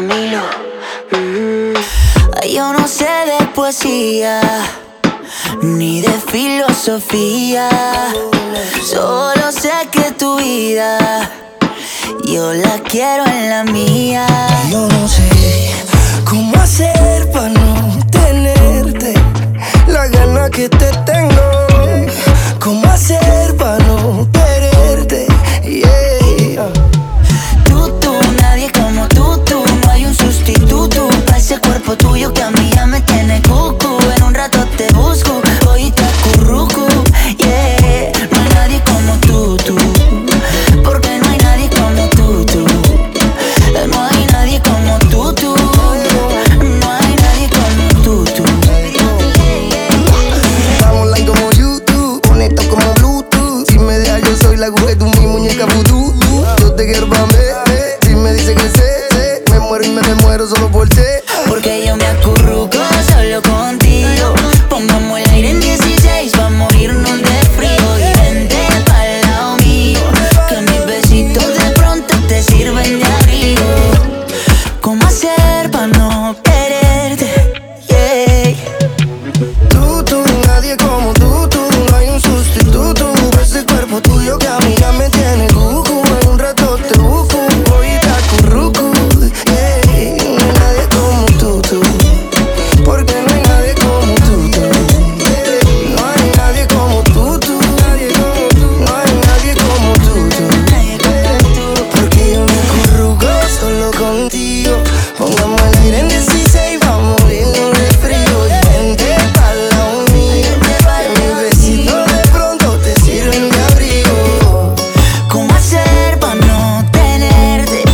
Mm. Yo no sé de poesía ni de filosofía. Solo sé que tu vida yo la quiero en la mía. Yo no sé mía me tiene cucu. En un rato te busco, hoy te acurruco. Yeah, no hay nadie como tú, tú. Porque no hay nadie como tú, tú. No hay nadie como tú, tú. No hay nadie como tú, tú. Vamos like como YouTube, conecto como Bluetooth. Si me dejas, yo soy la juguete, mi muñeca voodoo. Yo te quiero pa' si me dice que sé, sé. Me muero y me muero solo por ti. Porque yo me acuerdo. contigo. Pongamos el aire en 16, vamos a morirnos de frío. Y vente pa' lado mío. Mis besitos de pronto te sirven de abrigo. ¿Cómo hacer para no tenerte?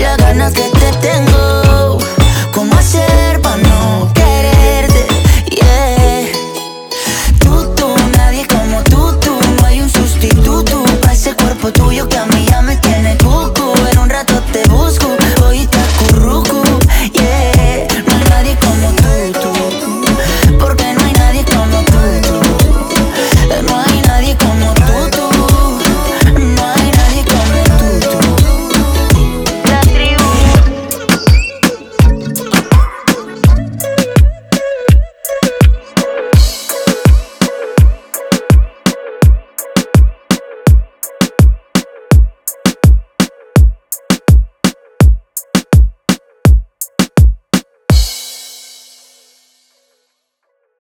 Las ganas que te tengo. ¿Cómo hacer para no quererte? Yeah. Tú, tú, nadie como tú, tú. No hay un sustituto para ese cuerpo tuyo.